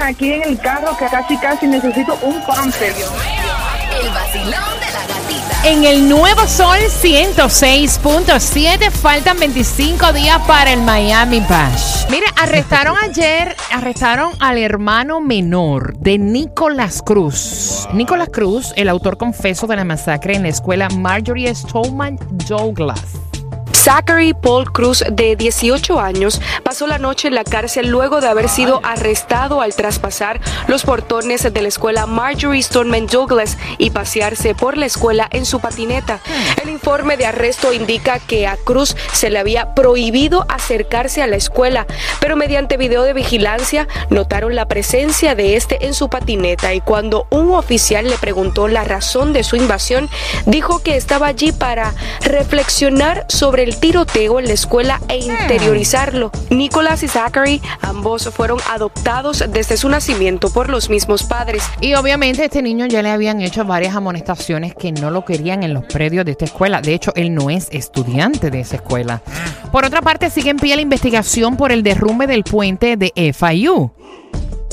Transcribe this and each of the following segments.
Aquí en el carro que casi casi necesito un pamper. El vacilón de la gatita. En el Nuevo Sol 106.7 faltan 25 días para el Miami Bash. Mira, arrestaron ayer, arrestaron al hermano menor de Nicolás Cruz. Nicolás Cruz, el autor confeso de la masacre en la escuela Marjorie Stoneman Douglas. Zachary Paul Cruz, de 18 años, pasó la noche en la cárcel luego de haber sido arrestado al traspasar los portones de la escuela Marjorie Stoneman Douglas y pasearse por la escuela en su patineta. El informe de arresto indica que a Cruz se le había prohibido acercarse a la escuela, pero mediante video de vigilancia notaron la presencia de este en su patineta y cuando un oficial le preguntó la razón de su invasión, dijo que estaba allí para reflexionar sobre el tiroteo en la escuela e interiorizarlo. Nicolás y Zachary ambos fueron adoptados desde su nacimiento por los mismos padres. Y obviamente a este niño ya le habían hecho varias amonestaciones que no lo querían en los predios de esta escuela. De hecho, él no es estudiante de esa escuela. Por otra parte, sigue en pie la investigación por el derrumbe del puente de FIU.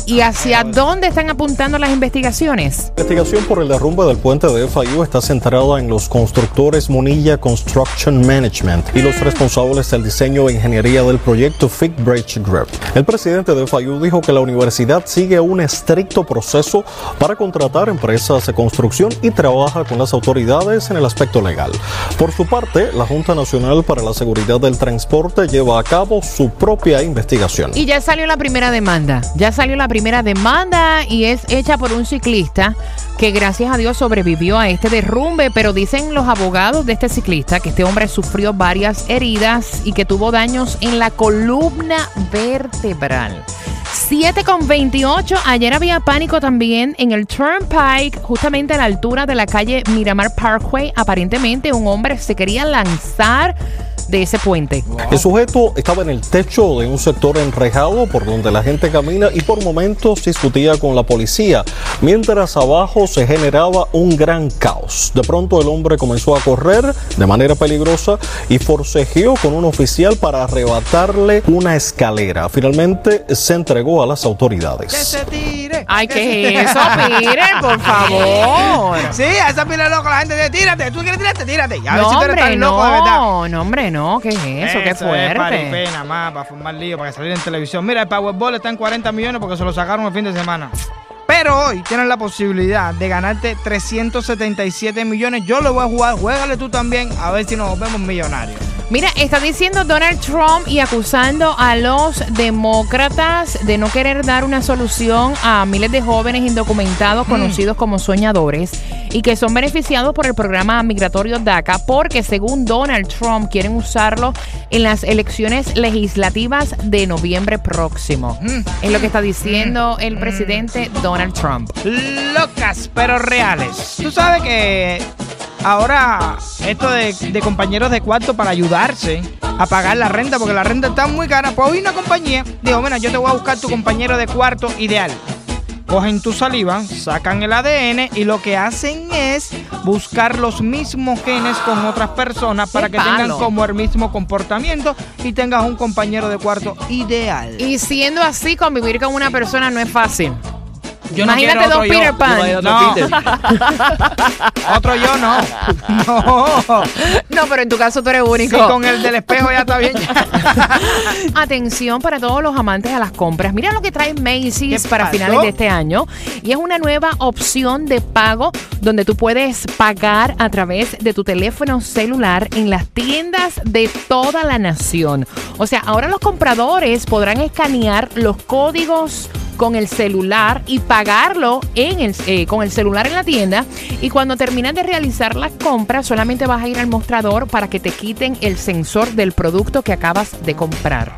¿Y hacia dónde están apuntando las investigaciones? La investigación por el derrumbe del puente de FIU está centrada en los constructores Monilla Construction Management y los responsables del diseño e ingeniería del proyecto Fig Bridge Group. El presidente de FIU dijo que la universidad sigue un estricto proceso para contratar empresas de construcción y trabaja con las autoridades en el aspecto legal. Por su parte, la Junta Nacional para la Seguridad del Transporte lleva a cabo su propia investigación. Y ya salió la primera demanda. Ya salió la primera demanda y es hecha por un ciclista que gracias a Dios sobrevivió a este derrumbe, pero dicen los abogados de este ciclista que este hombre sufrió varias heridas y que tuvo daños en la columna vertebral. 7 con 28. Ayer había pánico también en el Turnpike, justamente a la altura de la calle Miramar Parkway. Aparentemente un hombre se quería lanzar de ese puente. El sujeto estaba en el techo de un sector enrejado por donde la gente camina y por momentos discutía con la policía, mientras abajo se generaba un gran caos. De pronto el hombre comenzó a correr de manera peligrosa y forcejeó con un oficial para arrebatarle una escalera. Finalmente se entregó a las autoridades. Ay, ¿qué es eso? Miren, por favor. Sí, a esa pila de loco la gente dice, tírate, tú quieres tirarte, tírate. A ver No, si tú eres tan loco de verdad. no, no, hombre, no, ¿qué es eso? Qué Es fuerte. paripé, más, para formar lío, para salir en televisión. Mira, el Powerball está en 40 millones porque se lo sacaron el fin de semana. Pero hoy tienes la posibilidad de ganarte 377 millones. Yo lo voy a jugar, juégale tú también, a ver si nos vemos millonarios. Mira, está diciendo Donald Trump y acusando a los demócratas de no querer dar una solución a miles de jóvenes indocumentados conocidos como soñadores y que son beneficiados por el programa migratorio DACA porque según Donald Trump quieren usarlo en las elecciones legislativas de noviembre próximo. Es lo que está diciendo el presidente Donald Trump. Locas, pero reales. Tú sabes que ahora esto de, de compañeros de cuarto para ayudarse a pagar la renta, porque la renta está muy cara. Pues hoy una compañía dijo, mira, yo te voy a buscar tu compañero de cuarto ideal. Cogen tu saliva, sacan el ADN y lo que hacen es buscar los mismos genes con otras personas para que tengan como el mismo comportamiento y tengas un compañero de cuarto ideal. Y siendo así, convivir con una persona no es fácil. Yo no Imagínate quiero dos otro yo. Peter Pan. Yo no. Otro yo no. No. No, pero en tu caso tú eres Sí, único. con el del espejo ya está bien. Atención para todos los amantes a las compras. Mira lo que trae Macy's ¿Qué para pasó? finales de este año. Y es una nueva opción de pago donde tú puedes pagar a través de tu teléfono celular en las tiendas de toda la nación. O sea, ahora los compradores podrán escanear los códigos con el celular y pagarlo en el, eh, con el celular en la tienda. Y cuando terminas de realizar las compras, solamente vas a ir al mostrador para que te quiten el sensor del producto que acabas de comprar.